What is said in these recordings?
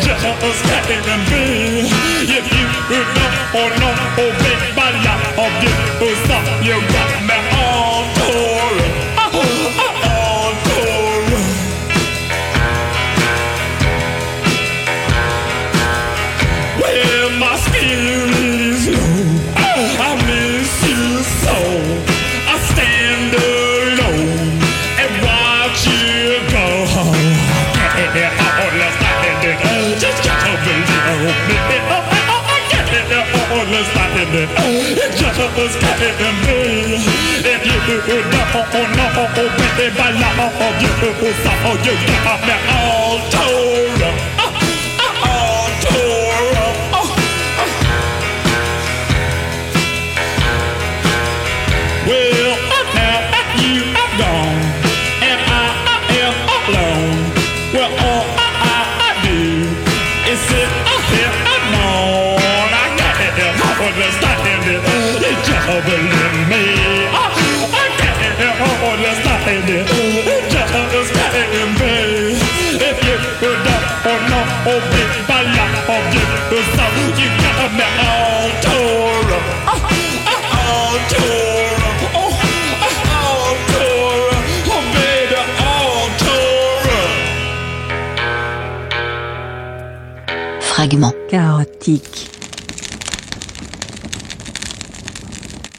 just can me. If you would not or know, obey by law of you, stop You got. was getting me. If you would know, know, with the ball, you would you got me all tore.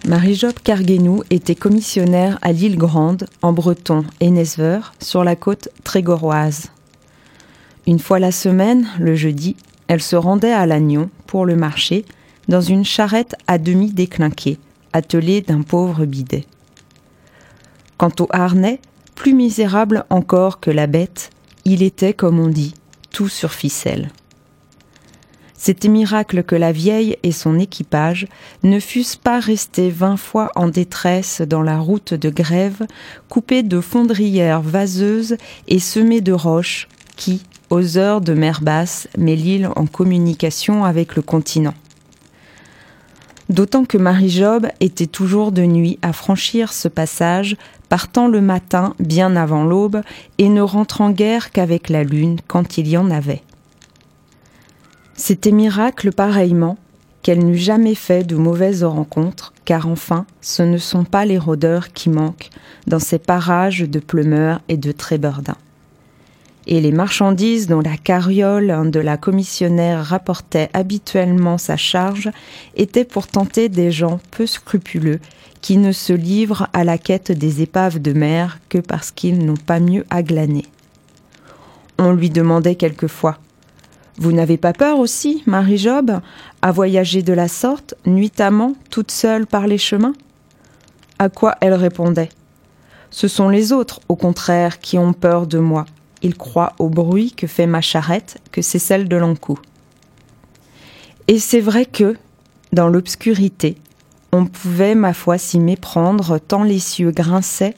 Marie-Job Carguenou était commissionnaire à l'île Grande, en breton, et Nesver, sur la côte trégoroise. Une fois la semaine, le jeudi, elle se rendait à Lannion pour le marché, dans une charrette à demi déclinquée, attelée d'un pauvre bidet. Quant au harnais, plus misérable encore que la bête, il était, comme on dit, tout sur ficelle. C'était miracle que la vieille et son équipage ne fussent pas restés vingt fois en détresse dans la route de grève, coupée de fondrières vaseuses et semée de roches qui, aux heures de mer basse, met l'île en communication avec le continent. D'autant que Marie-Job était toujours de nuit à franchir ce passage, partant le matin bien avant l'aube et ne rentrant guère qu'avec la lune quand il y en avait. C'était miracle pareillement qu'elle n'eût jamais fait de mauvaises rencontres, car enfin, ce ne sont pas les rôdeurs qui manquent dans ces parages de pleumeurs et de trébordins. Et les marchandises dont la carriole de la commissionnaire rapportait habituellement sa charge étaient pour tenter des gens peu scrupuleux qui ne se livrent à la quête des épaves de mer que parce qu'ils n'ont pas mieux à glaner. On lui demandait quelquefois vous n'avez pas peur aussi, Marie-Job, à voyager de la sorte, nuitamment, toute seule par les chemins? À quoi elle répondait? Ce sont les autres, au contraire, qui ont peur de moi. Ils croient au bruit que fait ma charrette, que c'est celle de l'encou. Et c'est vrai que, dans l'obscurité, on pouvait, ma foi, s'y méprendre, tant les cieux grinçaient,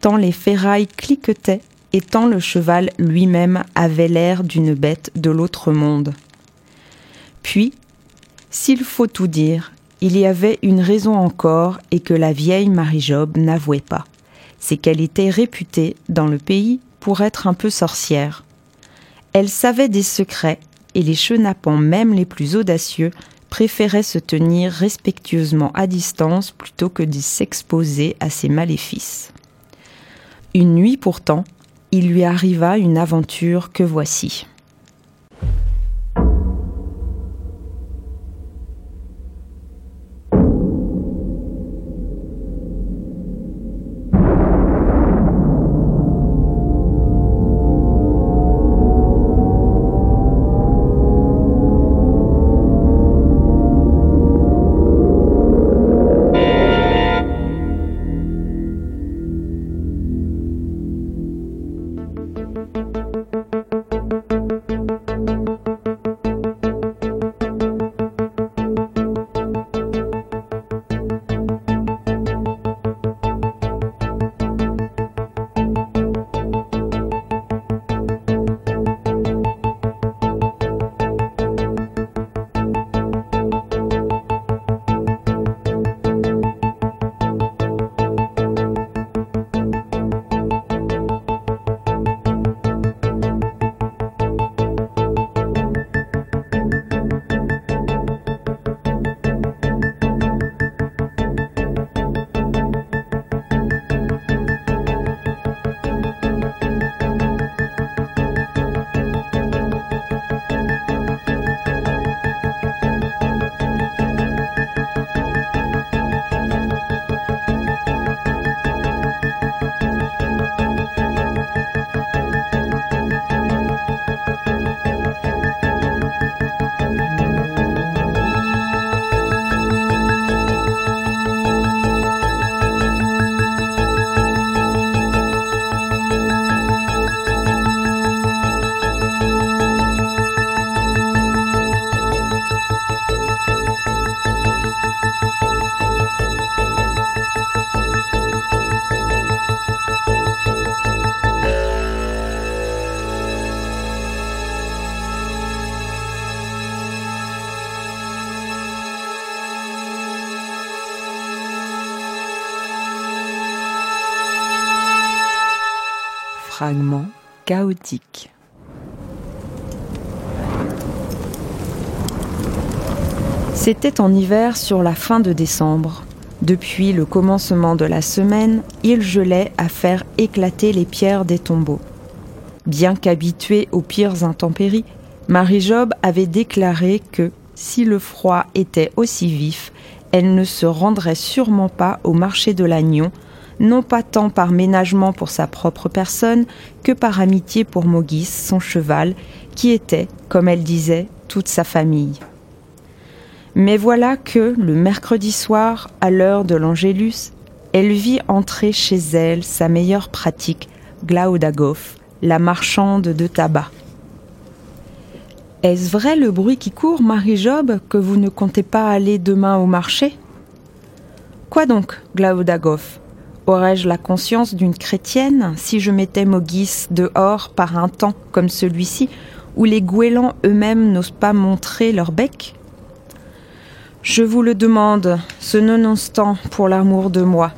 tant les ferrailles cliquetaient, et tant le cheval lui-même avait l'air d'une bête de l'autre monde. Puis, s'il faut tout dire, il y avait une raison encore et que la vieille Marie-Job n'avouait pas. C'est qu'elle était réputée dans le pays pour être un peu sorcière. Elle savait des secrets et les chenapans même les plus audacieux préféraient se tenir respectueusement à distance plutôt que de s'exposer à ses maléfices. Une nuit pourtant, il lui arriva une aventure que voici. C'était en hiver sur la fin de décembre. Depuis le commencement de la semaine, il gelait à faire éclater les pierres des tombeaux. Bien qu'habituée aux pires intempéries, Marie-Job avait déclaré que, si le froid était aussi vif, elle ne se rendrait sûrement pas au marché de l'Agnon non pas tant par ménagement pour sa propre personne que par amitié pour Mogis, son cheval, qui était, comme elle disait, toute sa famille. Mais voilà que, le mercredi soir, à l'heure de l'Angélus, elle vit entrer chez elle sa meilleure pratique, Glaudagov, la marchande de tabac. Est-ce vrai le bruit qui court, Marie-Job, que vous ne comptez pas aller demain au marché? Quoi donc, Glaudagov Aurais-je la conscience d'une chrétienne si je mettais Mogis dehors par un temps comme celui-ci, où les goélands eux-mêmes n'osent pas montrer leur bec? Je vous le demande, ce non-instant pour l'amour de moi.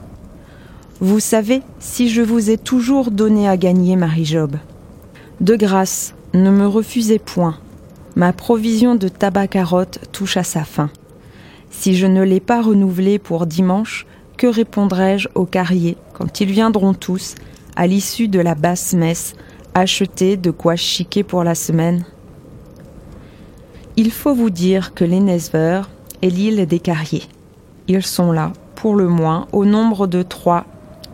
Vous savez si je vous ai toujours donné à gagner, Marie-Job. De grâce, ne me refusez point. Ma provision de tabac carotte touche à sa fin. Si je ne l'ai pas renouvelée pour dimanche, que répondrai-je aux carriers quand ils viendront tous, à l'issue de la basse messe, acheter de quoi chiquer pour la semaine? Il faut vous dire que l'Enesver est l'île des carriers. Ils sont là, pour le moins, au nombre de trois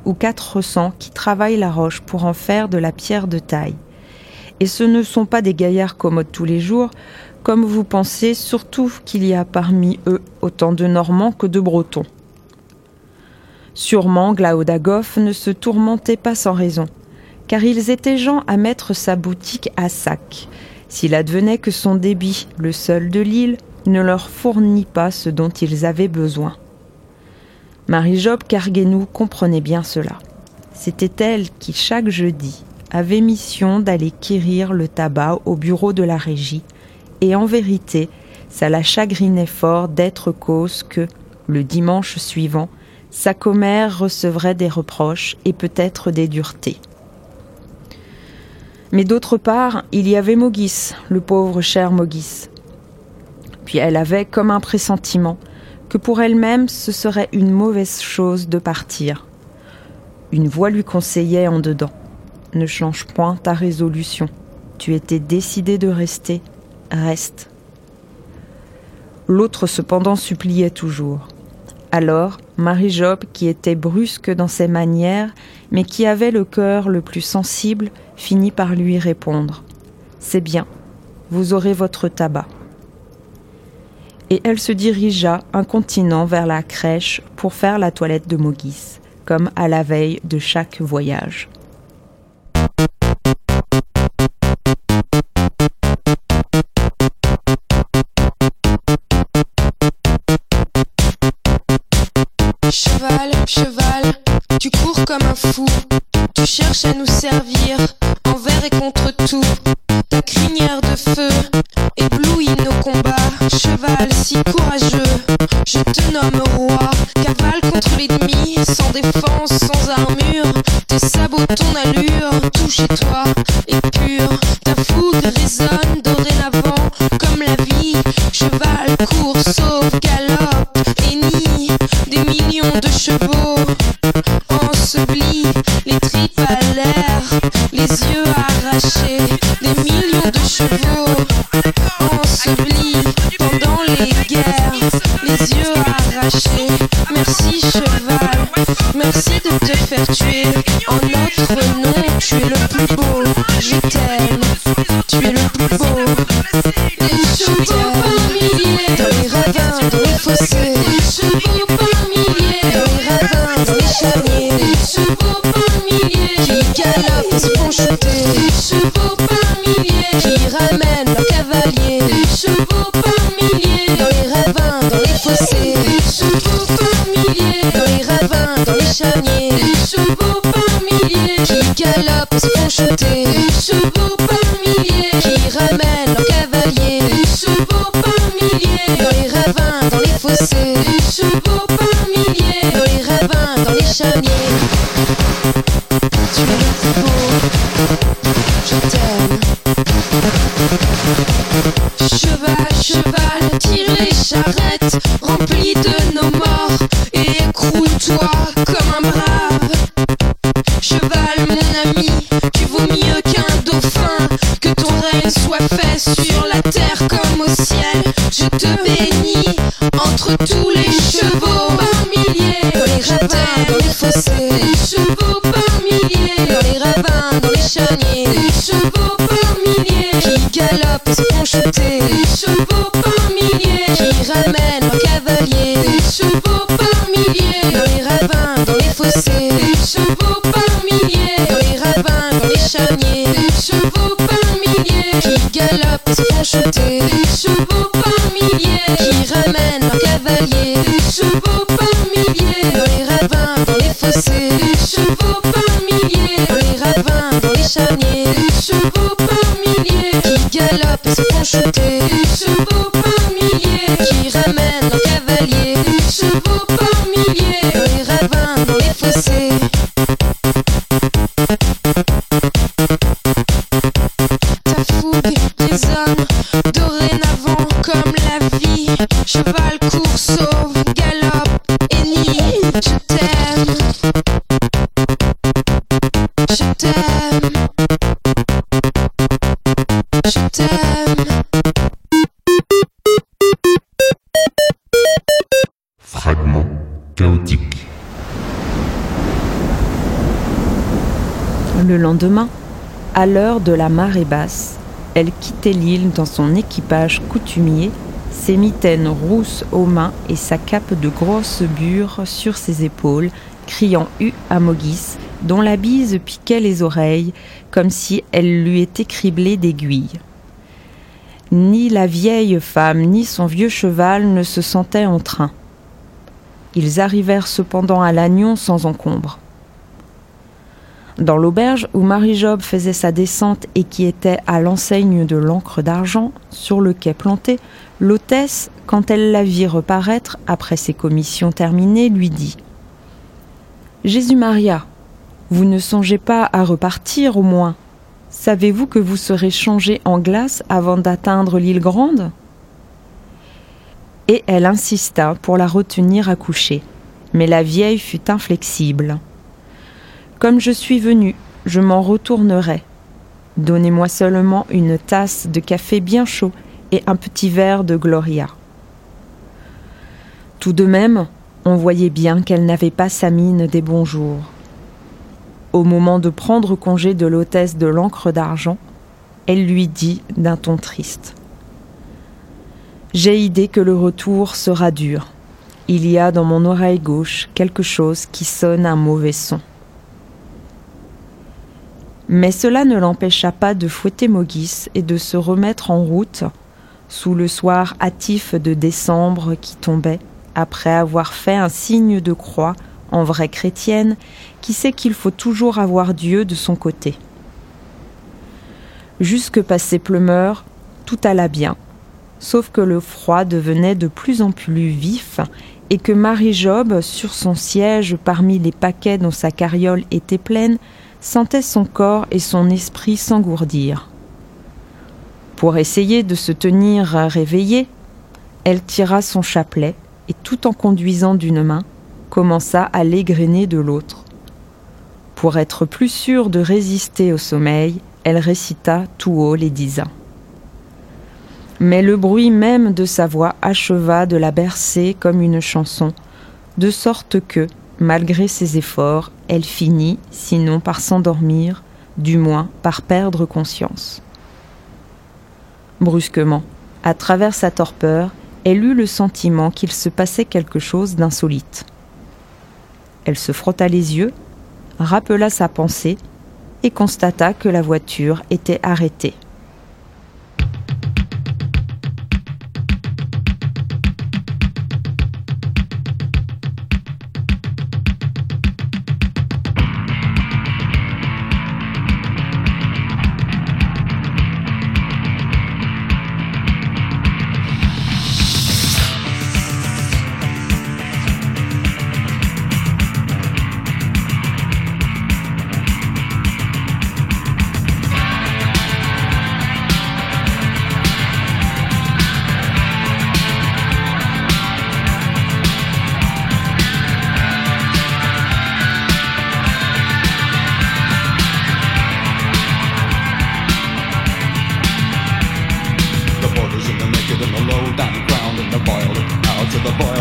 ou quatre cents qui travaillent la roche pour en faire de la pierre de taille. Et ce ne sont pas des gaillards commodes tous les jours, comme vous pensez, surtout qu'il y a parmi eux autant de Normands que de Bretons. Sûrement Glaudagov ne se tourmentait pas sans raison, car ils étaient gens à mettre sa boutique à sac. S'il advenait que son débit, le seul de l'île, ne leur fournit pas ce dont ils avaient besoin. Marie-Job Carguenou comprenait bien cela. C'était elle qui, chaque jeudi, avait mission d'aller quérir le tabac au bureau de la régie, et en vérité, ça la chagrinait fort d'être cause que, le dimanche suivant, sa commère recevrait des reproches et peut-être des duretés. Mais d'autre part, il y avait Mogis, le pauvre cher Mogis. Puis elle avait comme un pressentiment que pour elle-même ce serait une mauvaise chose de partir. Une voix lui conseillait en dedans. Ne change point ta résolution. Tu étais décidé de rester. Reste. L'autre cependant suppliait toujours. Alors, Marie-Job, qui était brusque dans ses manières, mais qui avait le cœur le plus sensible, finit par lui répondre. C'est bien, vous aurez votre tabac. Et elle se dirigea incontinent vers la crèche pour faire la toilette de Mogis, comme à la veille de chaque voyage. Tu cours comme un fou. Tu cherches à nous servir envers et contre tout. Ta crinière de feu éblouit nos combats. Cheval si courageux, je te nomme roi. Cavale contre l'ennemi, sans défense, sans armure. Tes sabots, ton allure, tout chez toi est pur. Ta fougue résonne dorénavant comme la vie. Cheval court, sauve, galope et nie des millions de chevaux ensevelis, les tripes à l'air, les yeux arrachés, des millions de chevaux ensevelis pendant les guerres, les yeux arrachés. Merci cheval, merci de te faire tuer en notre nom. Tu es le plus beau, je Le lendemain, à l'heure de la marée basse, elle quittait l'île dans son équipage coutumier, ses mitaines rousses aux mains et sa cape de grosse bure sur ses épaules, criant U à Mogis, dont la bise piquait les oreilles, comme si elle lui était criblée d'aiguilles. Ni la vieille femme ni son vieux cheval ne se sentaient en train. Ils arrivèrent cependant à Lannion sans encombre. Dans l'auberge où Marie-Job faisait sa descente et qui était à l'enseigne de l'encre d'argent, sur le quai planté, l'hôtesse, quand elle la vit reparaître après ses commissions terminées, lui dit Jésus-Maria, vous ne songez pas à repartir au moins Savez-vous que vous serez changé en glace avant d'atteindre l'île Grande? Et elle insista pour la retenir à coucher. Mais la vieille fut inflexible. Comme je suis venu, je m'en retournerai. Donnez-moi seulement une tasse de café bien chaud et un petit verre de Gloria. Tout de même, on voyait bien qu'elle n'avait pas sa mine des bons jours. Au moment de prendre congé de l'hôtesse de l'encre d'argent, elle lui dit d'un ton triste. J'ai idée que le retour sera dur. Il y a dans mon oreille gauche quelque chose qui sonne un mauvais son. Mais cela ne l'empêcha pas de fouetter Mogis et de se remettre en route sous le soir hâtif de décembre qui tombait, après avoir fait un signe de croix en vraie chrétienne qui sait qu'il faut toujours avoir Dieu de son côté. Jusque passé Pleumeur, tout alla bien, sauf que le froid devenait de plus en plus vif et que Marie-Job, sur son siège parmi les paquets dont sa carriole était pleine, sentait son corps et son esprit s'engourdir. Pour essayer de se tenir réveillée, elle tira son chapelet et tout en conduisant d'une main, commença à l'égrener de l'autre. Pour être plus sûre de résister au sommeil, elle récita tout haut les dix ans. Mais le bruit même de sa voix acheva de la bercer comme une chanson, de sorte que, malgré ses efforts, elle finit, sinon par s'endormir, du moins par perdre conscience. Brusquement, à travers sa torpeur, elle eut le sentiment qu'il se passait quelque chose d'insolite. Elle se frotta les yeux, rappela sa pensée et constata que la voiture était arrêtée.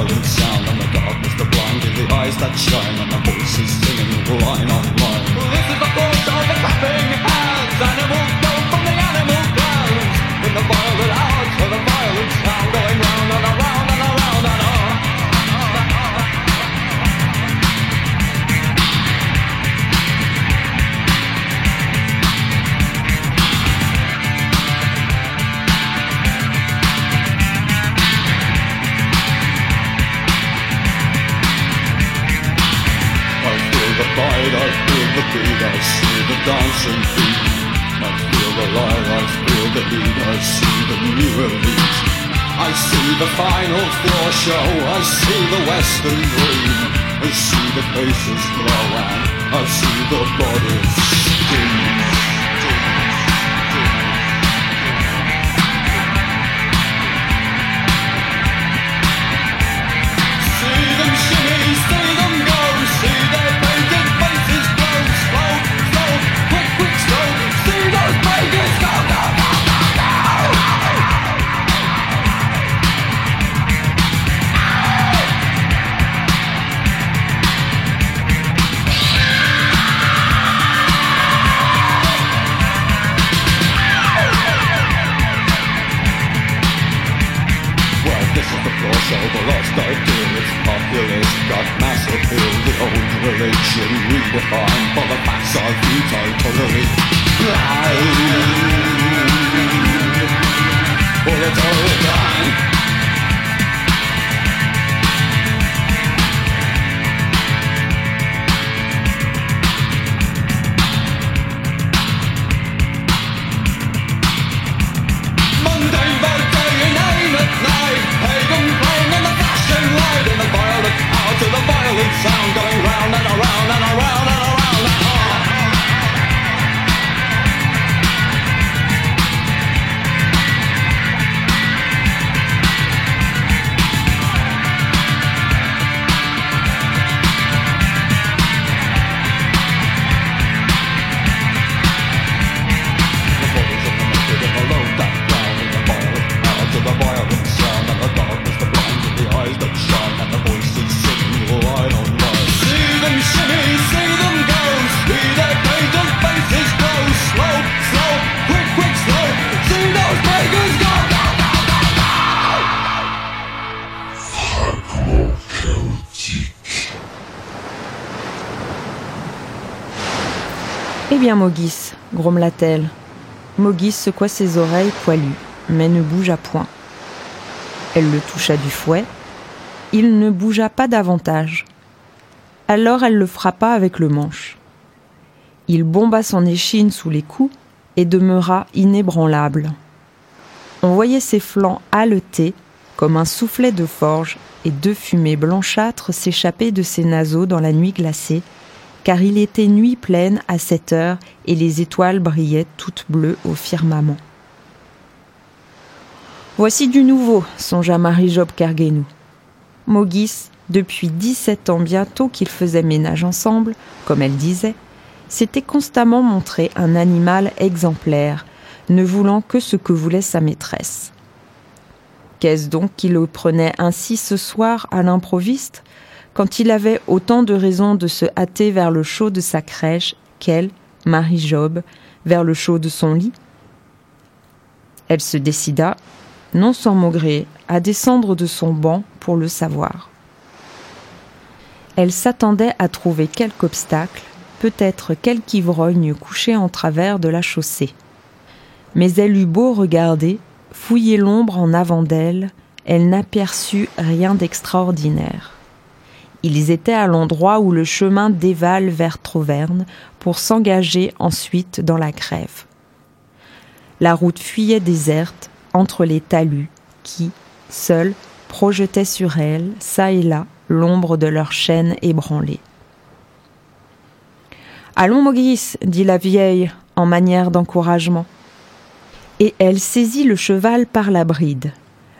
Violent sound and the darkness, the blind in the eyes that shine and the voices singing line on line. Show, I see the western dream. I see the faces glow and I see the bodies scream. Mogis, grommela-t-elle. Mogis secoua ses oreilles poilues, mais ne bougea point. Elle le toucha du fouet. Il ne bougea pas davantage. Alors elle le frappa avec le manche. Il bomba son échine sous les coups et demeura inébranlable. On voyait ses flancs haleter comme un soufflet de forge et deux fumées blanchâtres s'échappaient de ses naseaux dans la nuit glacée, car il était nuit pleine à cette heure et les étoiles brillaient toutes bleues au firmament. Voici du nouveau, songea Marie-Job Kerguenou. Mogis, depuis dix-sept ans bientôt qu'ils faisaient ménage ensemble, comme elle disait, s'était constamment montré un animal exemplaire, ne voulant que ce que voulait sa maîtresse. Qu'est-ce donc qui le prenait ainsi ce soir à l'improviste, quand il avait autant de raisons de se hâter vers le chaud de sa crèche qu'elle, Marie-Job, vers le chaud de son lit Elle se décida, non sans maugréer, à descendre de son banc pour le savoir. Elle s'attendait à trouver quelque obstacle, peut-être quelque ivrogne couché en travers de la chaussée. Mais elle eut beau regarder, fouiller l'ombre en avant d'elle, elle n'aperçut rien d'extraordinaire. Ils étaient à l'endroit où le chemin dévale vers Troverne pour s'engager ensuite dans la grève. La route fuyait déserte entre les talus qui, seuls, projetaient sur elle, çà et là, l'ombre de leur chaîne ébranlée. Allons, Mogis, dit la vieille en manière d'encouragement. Et elle saisit le cheval par la bride.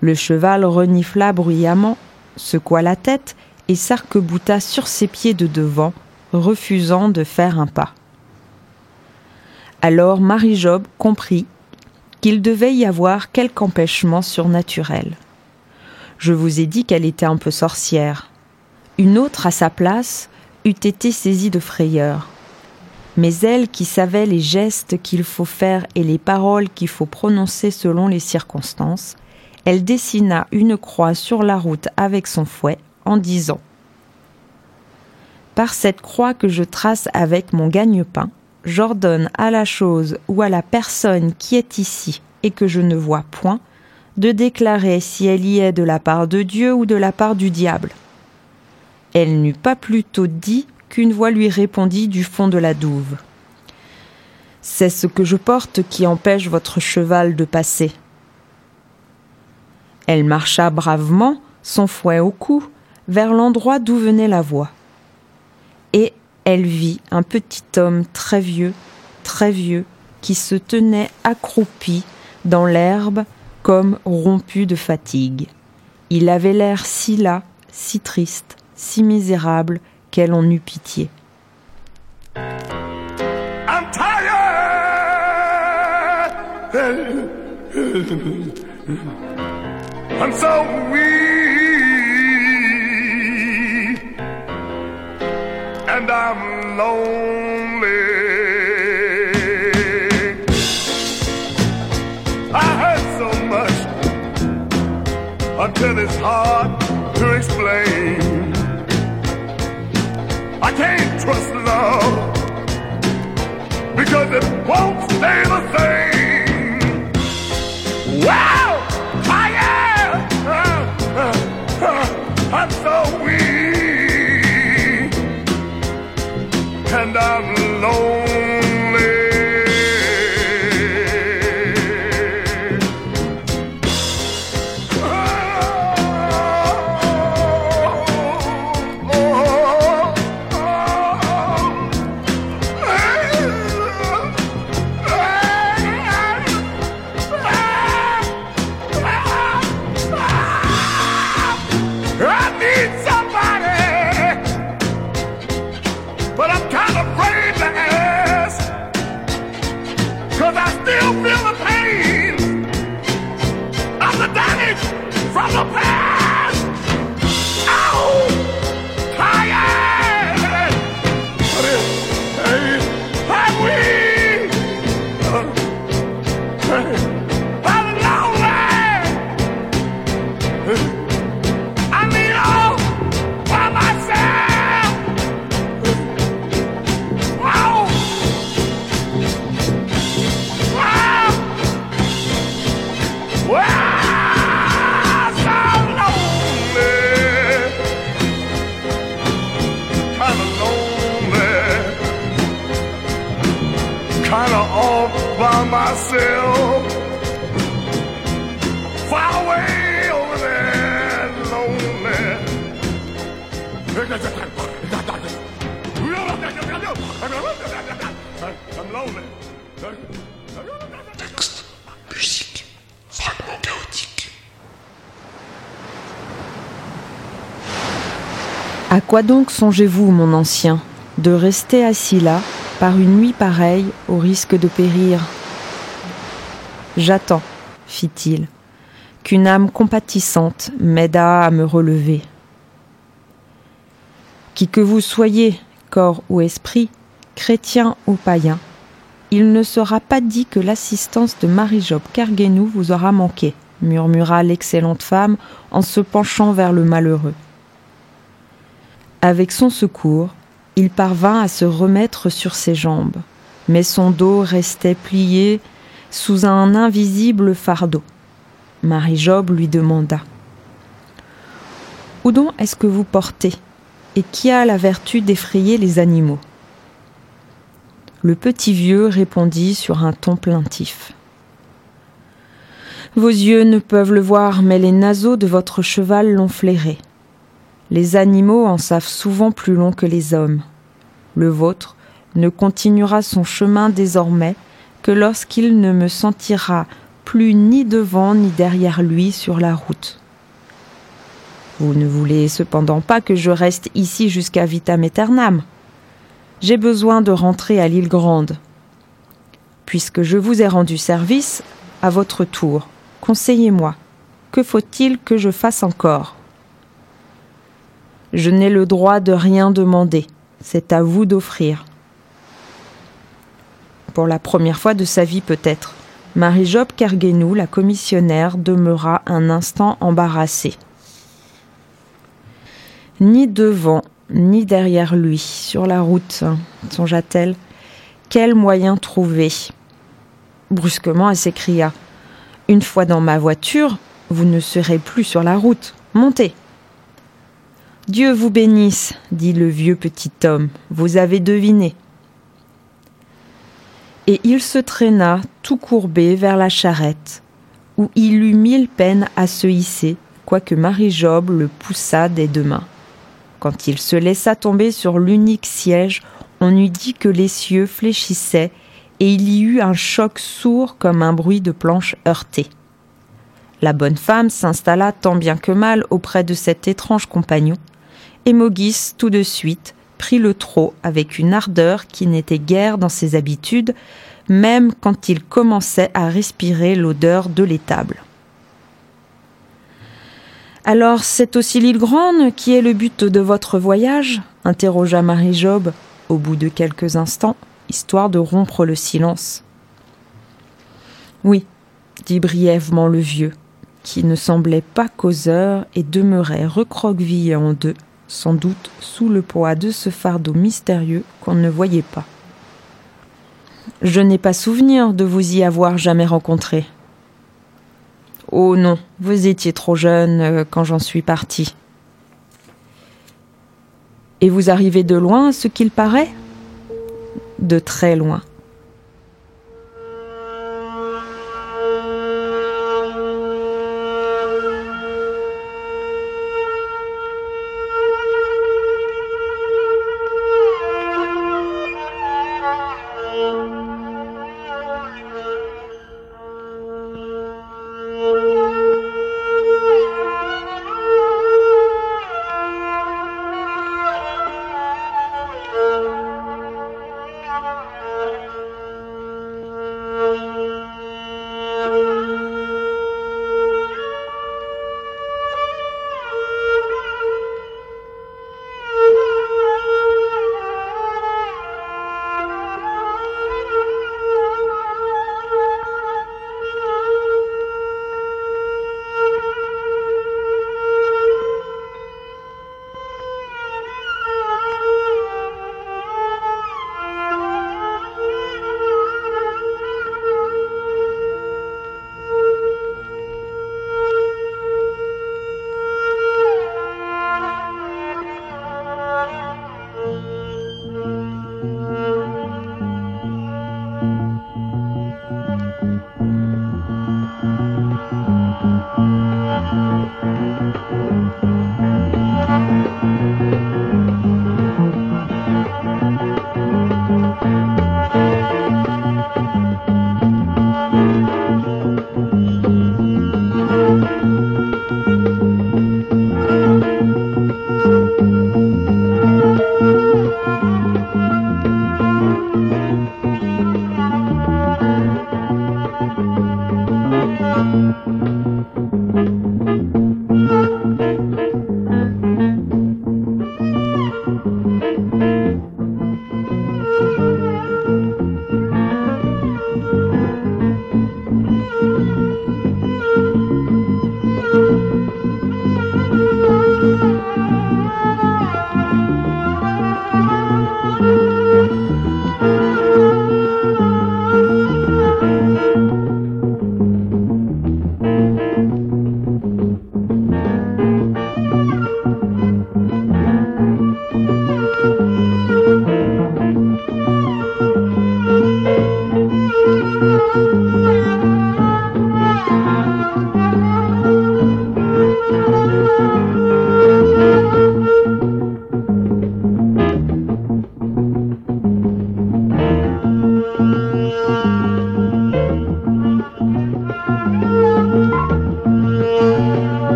Le cheval renifla bruyamment, secoua la tête et s'arc-bouta sur ses pieds de devant, refusant de faire un pas. Alors Marie-Job comprit qu'il devait y avoir quelque empêchement surnaturel. Je vous ai dit qu'elle était un peu sorcière. Une autre à sa place eût été saisie de frayeur. Mais elle qui savait les gestes qu'il faut faire et les paroles qu'il faut prononcer selon les circonstances, elle dessina une croix sur la route avec son fouet en disant Par cette croix que je trace avec mon gagne-pain, j'ordonne à la chose ou à la personne qui est ici et que je ne vois point, de déclarer si elle y est de la part de Dieu ou de la part du diable. Elle n'eut pas plus tôt dit qu'une voix lui répondit du fond de la douve. C'est ce que je porte qui empêche votre cheval de passer. Elle marcha bravement, son fouet au cou, vers l'endroit d'où venait la voix. Et elle vit un petit homme très vieux, très vieux, qui se tenait accroupi dans l'herbe comme rompu de fatigue. Il avait l'air si las, si triste, si misérable qu'elle en eut pitié. And I'm lonely. I heard so much until it's hard to explain. I can't trust love because it won't stay the same. Wow! I am! I'm so weak and I'm lonely. but I'm kind of afraid to ask. Cause I still feel the pain of the damage from the past. Myself. Far away over there, lonely. I'm lonely. Texte, musique, fragment chaotique. À quoi donc songez-vous, mon ancien, de rester assis là, par une nuit pareille, au risque de périr? J'attends, fit-il, qu'une âme compatissante m'aidât à me relever. Qui que vous soyez, corps ou esprit, chrétien ou païen, il ne sera pas dit que l'assistance de Marie-Job Kerguenou vous aura manqué, murmura l'excellente femme en se penchant vers le malheureux. Avec son secours, il parvint à se remettre sur ses jambes, mais son dos restait plié sous un invisible fardeau. Marie-Job lui demanda Où donc est-ce que vous portez et qui a la vertu d'effrayer les animaux? Le petit vieux répondit sur un ton plaintif. Vos yeux ne peuvent le voir, mais les naseaux de votre cheval l'ont flairé. Les animaux en savent souvent plus long que les hommes. Le vôtre ne continuera son chemin désormais que lorsqu'il ne me sentira plus ni devant ni derrière lui sur la route. Vous ne voulez cependant pas que je reste ici jusqu'à vitam aeternam. J'ai besoin de rentrer à l'île Grande. Puisque je vous ai rendu service, à votre tour, conseillez-moi, que faut-il que je fasse encore? Je n'ai le droit de rien demander, c'est à vous d'offrir. Pour la première fois de sa vie peut-être, Marie-Job Kerguenou, la commissionnaire, demeura un instant embarrassée. Ni devant, ni derrière lui, sur la route, songea-t-elle. Quel moyen trouver? Brusquement, elle s'écria. Une fois dans ma voiture, vous ne serez plus sur la route. Montez. Dieu vous bénisse, dit le vieux petit homme. Vous avez deviné. Et il se traîna tout courbé vers la charrette, où il eut mille peines à se hisser, quoique Marie-Job le poussa des deux mains. Quand il se laissa tomber sur l'unique siège, on eût dit que les cieux fléchissaient, et il y eut un choc sourd comme un bruit de planches heurtées. La bonne femme s'installa tant bien que mal auprès de cet étrange compagnon, et Mogis, tout de suite, prit le trot avec une ardeur qui n'était guère dans ses habitudes, même quand il commençait à respirer l'odeur de l'étable. Alors c'est aussi l'île Grande qui est le but de votre voyage? interrogea Marie-Job au bout de quelques instants, histoire de rompre le silence. Oui, dit brièvement le vieux, qui ne semblait pas causeur et demeurait recroquevillé en deux, sans doute sous le poids de ce fardeau mystérieux qu'on ne voyait pas. Je n'ai pas souvenir de vous y avoir jamais rencontré. Oh non, vous étiez trop jeune euh, quand j'en suis parti. Et vous arrivez de loin, ce qu'il paraît? De très loin.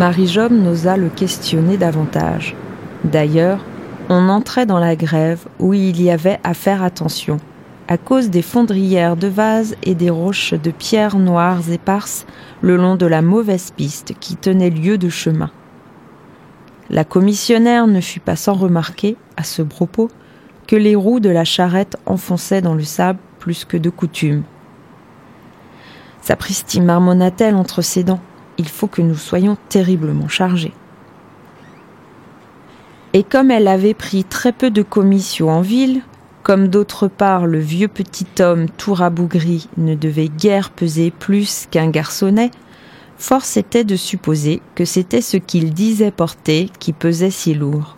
Marie-Job n'osa le questionner davantage. D'ailleurs, on entrait dans la grève où il y avait à faire attention, à cause des fondrières de vases et des roches de pierres noires éparses le long de la mauvaise piste qui tenait lieu de chemin. La commissionnaire ne fut pas sans remarquer, à ce propos, que les roues de la charrette enfonçaient dans le sable plus que de coutume. Sapristi marmonna-t-elle entre ses dents il faut que nous soyons terriblement chargés. Et comme elle avait pris très peu de commissions en ville, comme d'autre part le vieux petit homme tout rabougri ne devait guère peser plus qu'un garçonnet, force était de supposer que c'était ce qu'il disait porter qui pesait si lourd.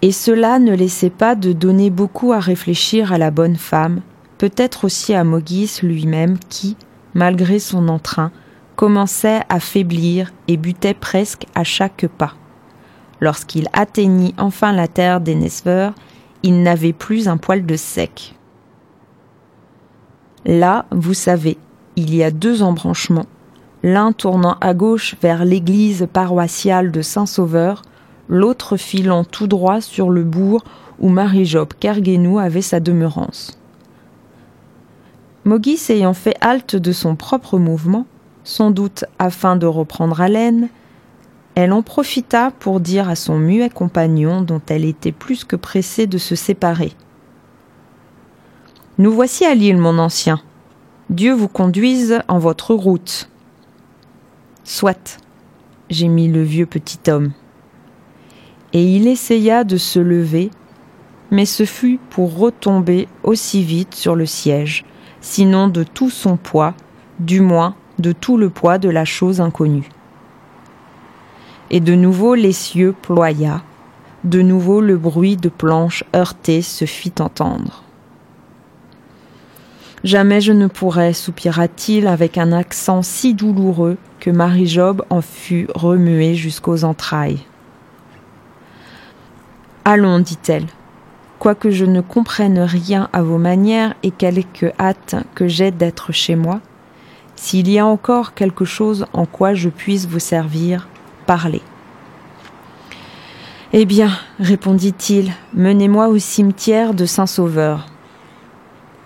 Et cela ne laissait pas de donner beaucoup à réfléchir à la bonne femme, peut-être aussi à Mogis lui-même qui, malgré son entrain, commençait à faiblir et butait presque à chaque pas. Lorsqu'il atteignit enfin la terre des Nesveurs, il n'avait plus un poil de sec. Là, vous savez, il y a deux embranchements, l'un tournant à gauche vers l'église paroissiale de Saint-Sauveur, l'autre filant tout droit sur le bourg où Marie-Job Kerguenou avait sa demeurance. Mogis ayant fait halte de son propre mouvement, sans doute afin de reprendre haleine, elle en profita pour dire à son muet compagnon, dont elle était plus que pressée de se séparer. Nous voici à l'île, mon ancien. Dieu vous conduise en votre route. Soit, gémit le vieux petit homme. Et il essaya de se lever, mais ce fut pour retomber aussi vite sur le siège, sinon de tout son poids, du moins de tout le poids de la chose inconnue. Et de nouveau l'essieu ploya, de nouveau le bruit de planches heurtées se fit entendre. Jamais je ne pourrais, soupira-t-il avec un accent si douloureux que Marie-Job en fut remuée jusqu'aux entrailles. Allons, dit-elle, quoique je ne comprenne rien à vos manières et quelque hâte que j'ai d'être chez moi, s'il y a encore quelque chose en quoi je puisse vous servir, parlez. Eh bien, répondit-il, menez-moi au cimetière de Saint-Sauveur.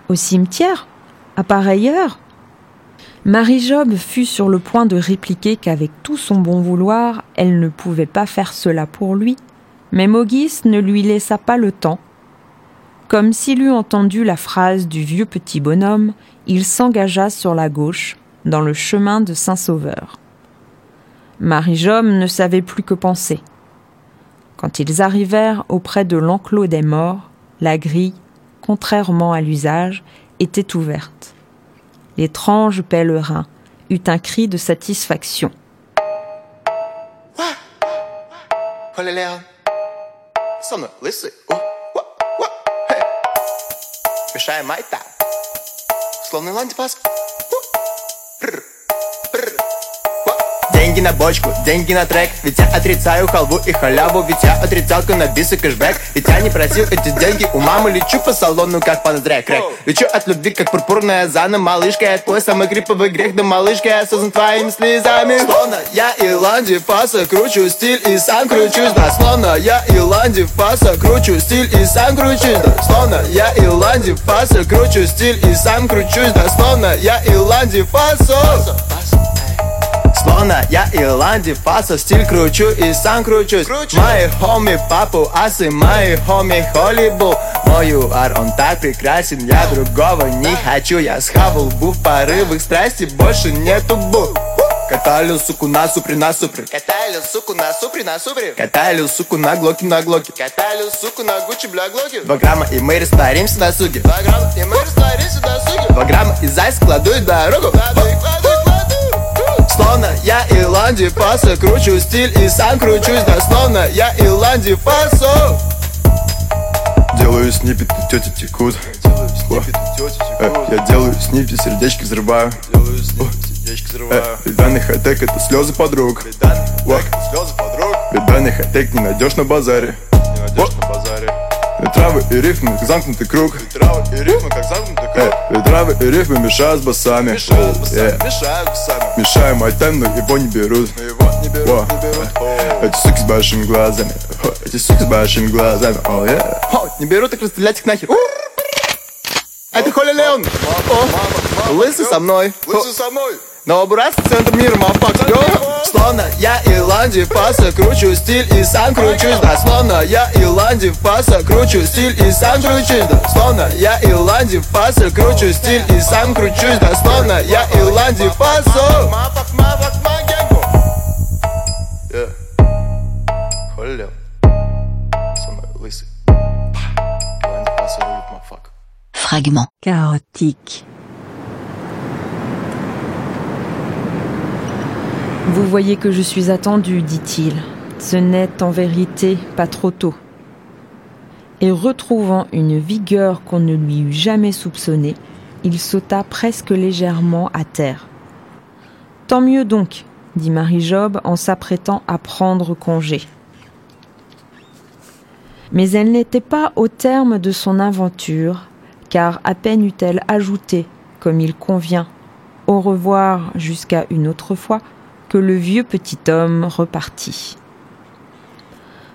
Au cimetière? À pareille heure Marie-Job fut sur le point de répliquer qu'avec tout son bon vouloir, elle ne pouvait pas faire cela pour lui, mais Maugis ne lui laissa pas le temps. Comme s'il eût entendu la phrase du vieux petit bonhomme, il s'engagea sur la gauche, dans le chemin de Saint-Sauveur. Marie-Job ne savait plus que penser. Quand ils arrivèrent auprès de l'enclos des morts, la grille, contrairement à l'usage, était ouverte. L'étrange pèlerin eut un cri de satisfaction. Деньги на бочку, деньги на трек. Ведь я отрицаю халву и халяву Ведь я отрицалка на бис и кэшбэк. Ведь я не просил эти деньги у мамы Лечу по салону, как пандрек рэк Лечу от любви, как пурпурная зана. Малышка, это твой самый криповый грех Да малышка, я создан твоими слезами. Словно я Иланди Фаса Кручу стиль и сам кручусь. Да, словно я Иланди Фаса Кручу стиль и сам кручусь. Да, словно я Иланди Фаса Кручу стиль и сам кручусь. Да, словно я Иланди Фаса Словно я Ирланди, фаса, стиль кручу и сам кручусь. Мои хоми папу, асы, мои хоми Холлибу Мой ар, он так прекрасен, я другого не хочу. Я схавал бу в порывах страсти, больше нету бу. Каталю, суку, на супре, на супре Каталю, суку, на супре, на супре Каталю, суку, на глоки, на глоки. Каталю, суку, на гучи, бля, глоки. Два грамма, и мы растворимся на суге. Два грамма, и мы растворимся на суге. Два грамма, и зайс кладу и дорогу. Кладу, кладу, Словно я Ирланди Фаса Кручу стиль и сам кручусь Да словно я Ирланди Фасо. Делаю снипет, и тети текут Э, Я делаю снипи, сердечки взрываю. Э, Беданный хай-тек это слезы подруг. Беданный хай-тек не найдешь на базаре. Во. И Травы и рифмы, как замкнутый круг. Травы и рифмы, как замкнутый Э, и Травы и рифмы мешают с басами. Мешают басами, Yeah. мешают басами. Мешаю мой темп, но его не берут. Его не берут, Во. не берут. Эти суки с большими глазами. Хо, Эти суки с большими глазами. О, yeah. О, не берут, так расстрелять их нахер. Это Холи Леон. О, лысый со мной. Лысый со мной но брат центр мир мафак, Словно я Иланди фаса кручу стиль и сам кручусь, да. Словно я Иланди фаса кручу стиль и сам кручусь, да. Словно я Иланди фаса кручу стиль и сам кручусь, да. Словно я Иланди э. паса Фрагмент. Chaotique. Vous voyez que je suis attendu, dit-il. Ce n'est en vérité pas trop tôt. Et retrouvant une vigueur qu'on ne lui eût jamais soupçonnée, il sauta presque légèrement à terre. Tant mieux donc, dit Marie-Job en s'apprêtant à prendre congé. Mais elle n'était pas au terme de son aventure, car à peine eut-elle ajouté, comme il convient, au revoir jusqu'à une autre fois, que le vieux petit homme repartit.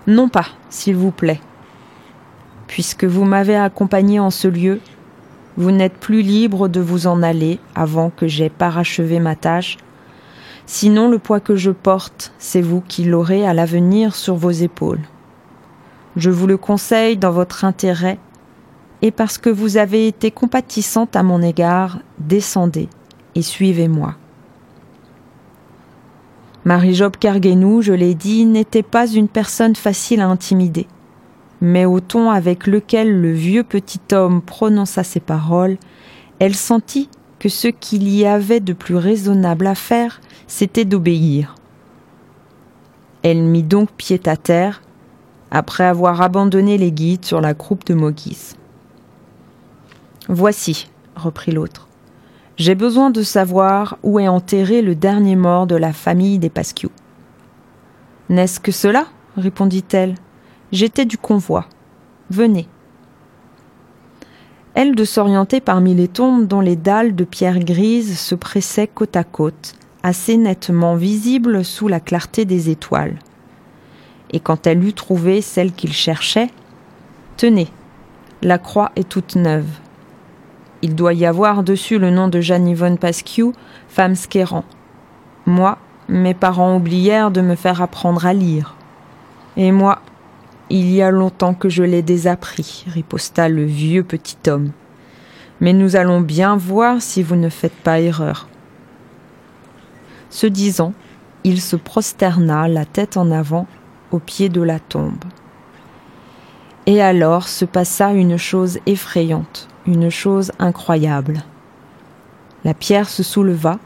Non pas, s'il vous plaît. Puisque vous m'avez accompagné en ce lieu, vous n'êtes plus libre de vous en aller avant que j'aie parachevé ma tâche. Sinon, le poids que je porte, c'est vous qui l'aurez à l'avenir sur vos épaules. Je vous le conseille dans votre intérêt, et parce que vous avez été compatissante à mon égard, descendez et suivez-moi. Marie-Job Kerguenou, je l'ai dit, n'était pas une personne facile à intimider. Mais au ton avec lequel le vieux petit homme prononça ces paroles, elle sentit que ce qu'il y avait de plus raisonnable à faire, c'était d'obéir. Elle mit donc pied à terre après avoir abandonné les guides sur la croupe de Mogis. Voici, reprit l'autre. J'ai besoin de savoir où est enterré le dernier mort de la famille des Pasquiou. N'est-ce que cela? répondit-elle. J'étais du convoi. Venez. Elle de s'orienter parmi les tombes dont les dalles de pierre grise se pressaient côte à côte, assez nettement visibles sous la clarté des étoiles. Et quand elle eut trouvé celle qu'il cherchait, Tenez, la croix est toute neuve. Il doit y avoir dessus le nom de Jeanne Yvonne Pasquiou, femme Skéran. Moi, mes parents oublièrent de me faire apprendre à lire. Et moi, il y a longtemps que je l'ai désappris, riposta le vieux petit homme. Mais nous allons bien voir si vous ne faites pas erreur. Ce disant, il se prosterna la tête en avant au pied de la tombe. Et alors se passa une chose effrayante, une chose incroyable. La pierre se souleva,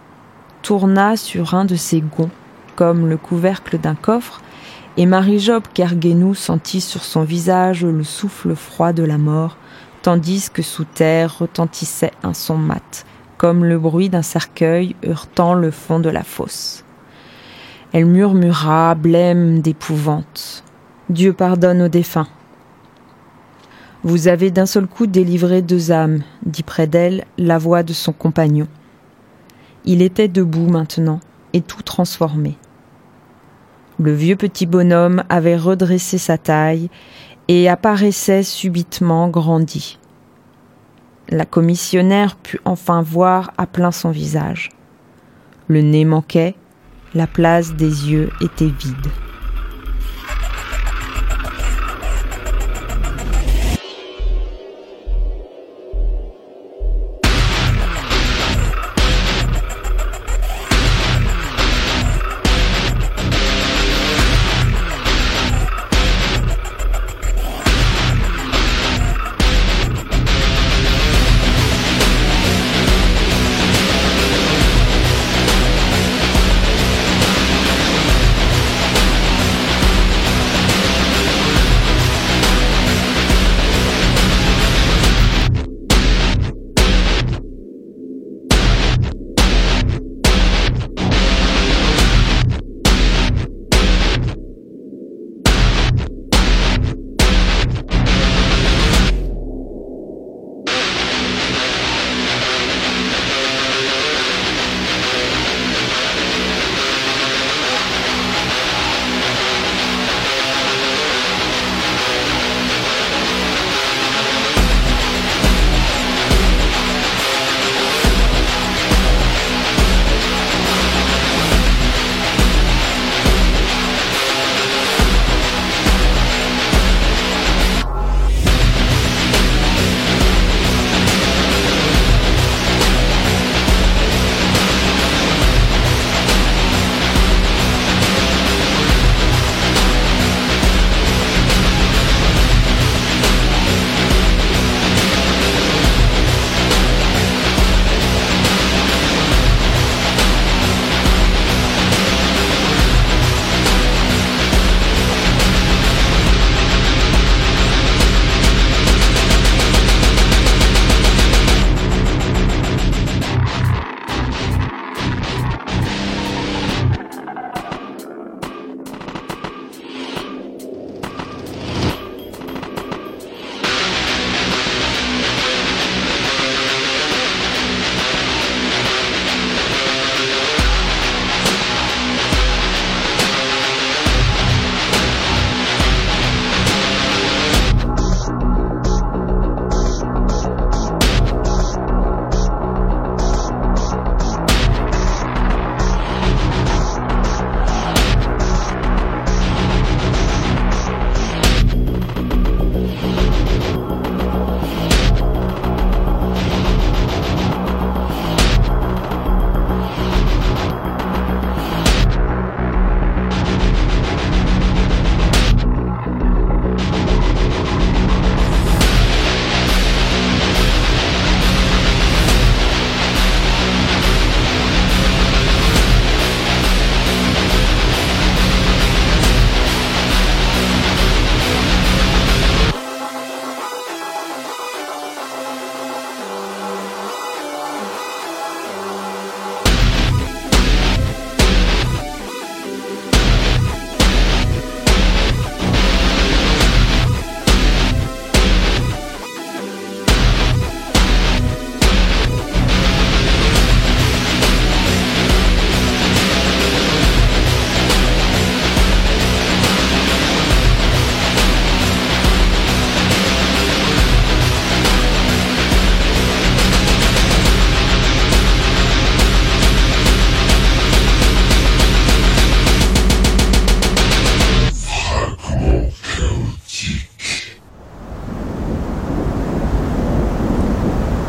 tourna sur un de ses gonds, comme le couvercle d'un coffre, et Marie-Job Kerguenou sentit sur son visage le souffle froid de la mort, tandis que sous terre retentissait un son mat, comme le bruit d'un cercueil heurtant le fond de la fosse. Elle murmura, blême d'épouvante. Dieu pardonne aux défunts. Vous avez d'un seul coup délivré deux âmes, dit près d'elle la voix de son compagnon. Il était debout maintenant, et tout transformé. Le vieux petit bonhomme avait redressé sa taille et apparaissait subitement grandi. La commissionnaire put enfin voir à plein son visage. Le nez manquait, la place des yeux était vide.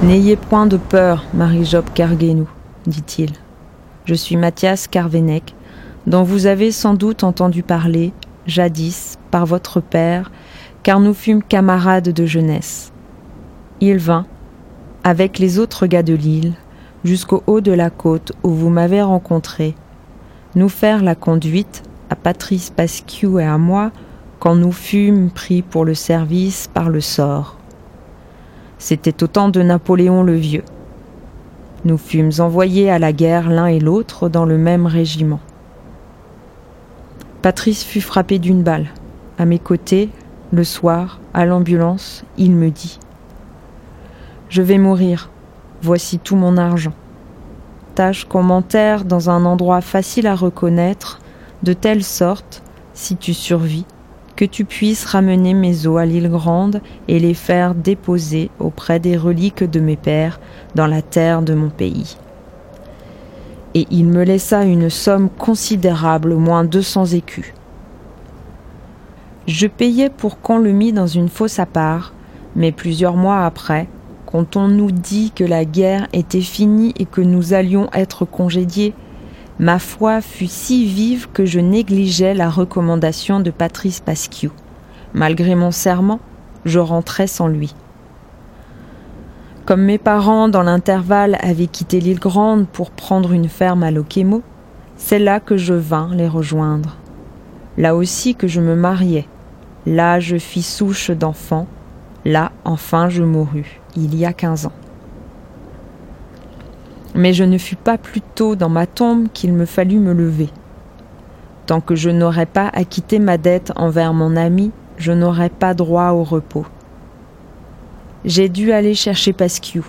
N'ayez point de peur, Marie-Job Carguenou, dit-il. Je suis Mathias Carvenec, dont vous avez sans doute entendu parler, jadis, par votre père, car nous fûmes camarades de jeunesse. Il vint, avec les autres gars de l'île, jusqu'au haut de la côte où vous m'avez rencontré, nous faire la conduite, à Patrice Pasquiou et à moi, quand nous fûmes pris pour le service par le sort. C'était au temps de Napoléon le Vieux. Nous fûmes envoyés à la guerre l'un et l'autre dans le même régiment. Patrice fut frappé d'une balle. À mes côtés, le soir, à l'ambulance, il me dit Je vais mourir. Voici tout mon argent. Tâche qu'on m'enterre dans un endroit facile à reconnaître, de telle sorte, si tu survis, que tu puisses ramener mes os à l'île Grande et les faire déposer auprès des reliques de mes pères dans la terre de mon pays. Et il me laissa une somme considérable, au moins deux cents écus. Je payais pour qu'on le mit dans une fosse à part, mais plusieurs mois après, quand on nous dit que la guerre était finie et que nous allions être congédiés, ma foi fut si vive que je négligeais la recommandation de Patrice Pasquiou. Malgré mon serment, je rentrais sans lui. Comme mes parents, dans l'intervalle, avaient quitté l'île Grande pour prendre une ferme à Loquemo, c'est là que je vins les rejoindre. Là aussi que je me mariai. Là je fis souche d'enfants. Là, enfin, je mourus, il y a quinze ans. Mais je ne fus pas plus tôt dans ma tombe qu'il me fallut me lever. Tant que je n'aurais pas acquitté ma dette envers mon ami, je n'aurais pas droit au repos. J'ai dû aller chercher Pasquiou.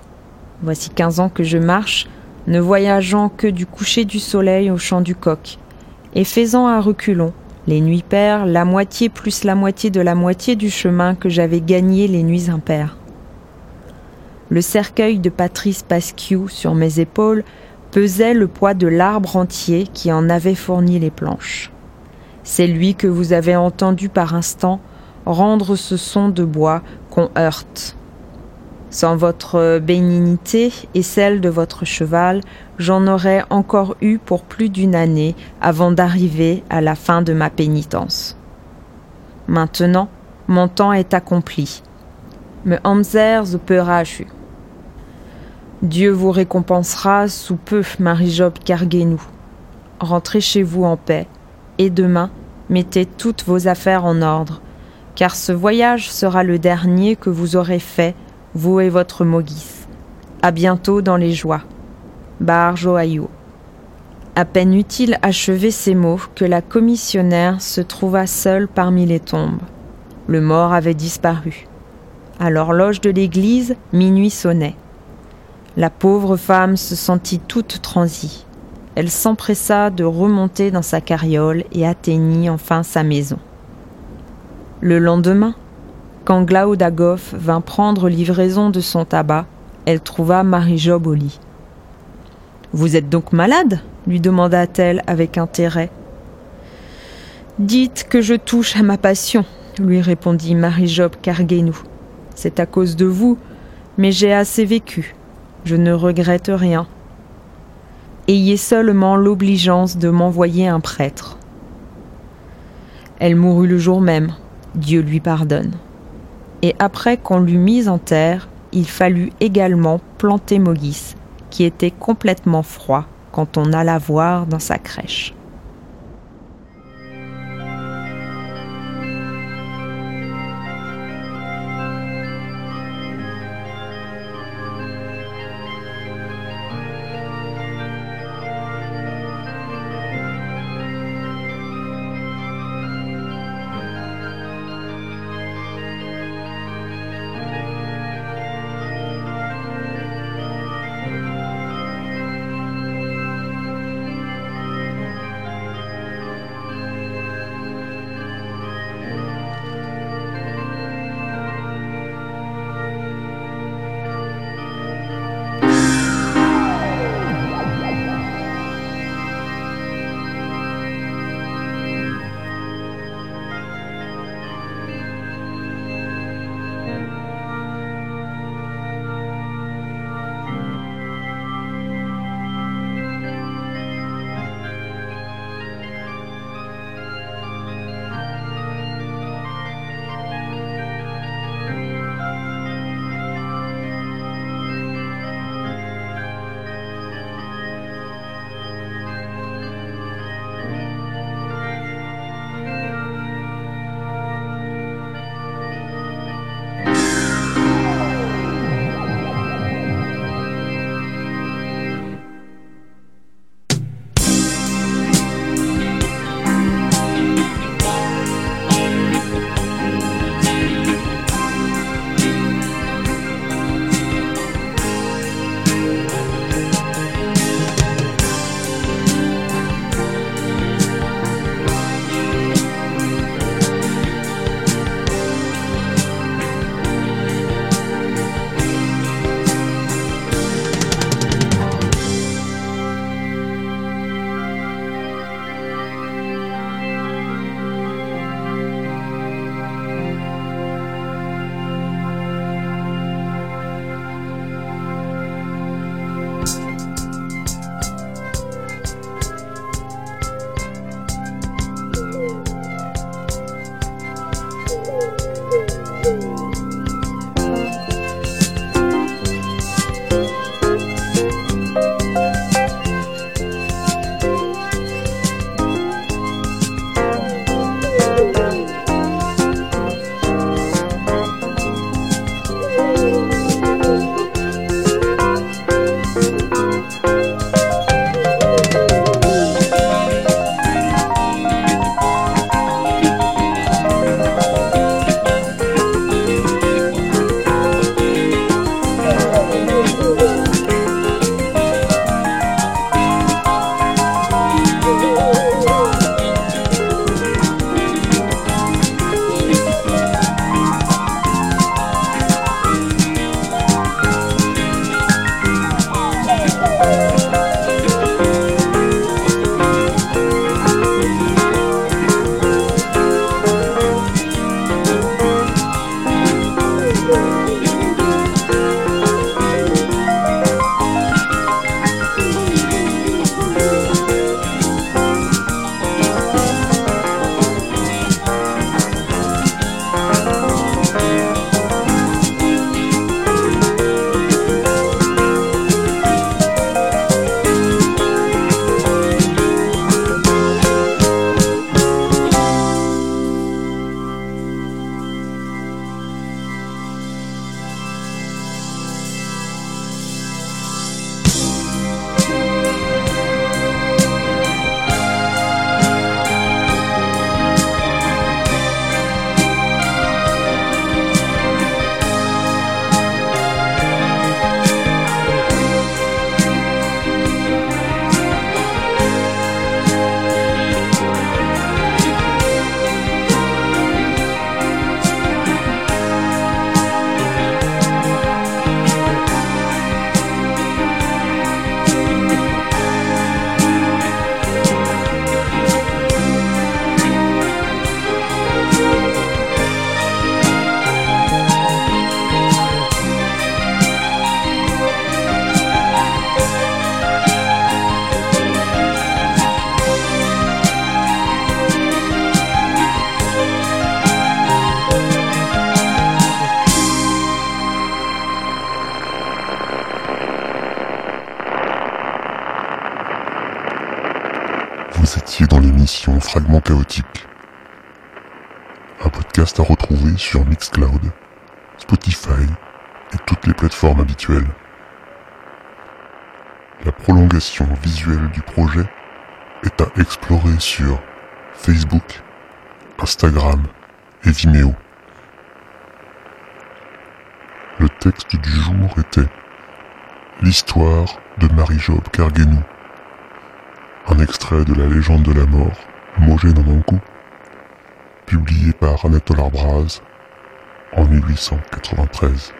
Voici quinze ans que je marche, ne voyageant que du coucher du soleil au champ du coq, et faisant à reculons, les nuits paires, la moitié plus la moitié de la moitié du chemin que j'avais gagné les nuits impaires. Le cercueil de Patrice Pasquiou sur mes épaules pesait le poids de l'arbre entier qui en avait fourni les planches. C'est lui que vous avez entendu par instant rendre ce son de bois qu'on heurte. Sans votre bénignité et celle de votre cheval, j'en aurais encore eu pour plus d'une année avant d'arriver à la fin de ma pénitence. Maintenant, mon temps est accompli. Me perachu. Dieu vous récompensera sous peu, Marie-Job Carguenou. Rentrez chez vous en paix, et demain, mettez toutes vos affaires en ordre, car ce voyage sera le dernier que vous aurez fait, vous et votre Mogis. À bientôt dans les joies. Bar Joaillou. À peine eut-il achevé ces mots que la commissionnaire se trouva seule parmi les tombes. Le mort avait disparu. À l'horloge de l'église, minuit sonnait. La pauvre femme se sentit toute transie. Elle s'empressa de remonter dans sa carriole et atteignit enfin sa maison. Le lendemain, quand Glaoudagov vint prendre livraison de son tabac, elle trouva Marie-Job au lit. Vous êtes donc malade? lui demanda-t-elle avec intérêt. Dites que je touche à ma passion, lui répondit Marie-Job Carguenou. C'est à cause de vous, mais j'ai assez vécu je ne regrette rien. Ayez seulement l'obligeance de m'envoyer un prêtre. Elle mourut le jour même, Dieu lui pardonne. Et après qu'on l'eut mise en terre, il fallut également planter Mogis, qui était complètement froid quand on alla voir dans sa crèche. L'émission Fragment chaotique. Un podcast à retrouver sur Mixcloud, Spotify et toutes les plateformes habituelles. La prolongation visuelle du projet est à explorer sur Facebook, Instagram et Vimeo. Le texte du jour était L'histoire de Marie-Job Carguenou. Un extrait de la légende de la mort, Mogé Nanankou, publié par Anatole Arbraz en 1893.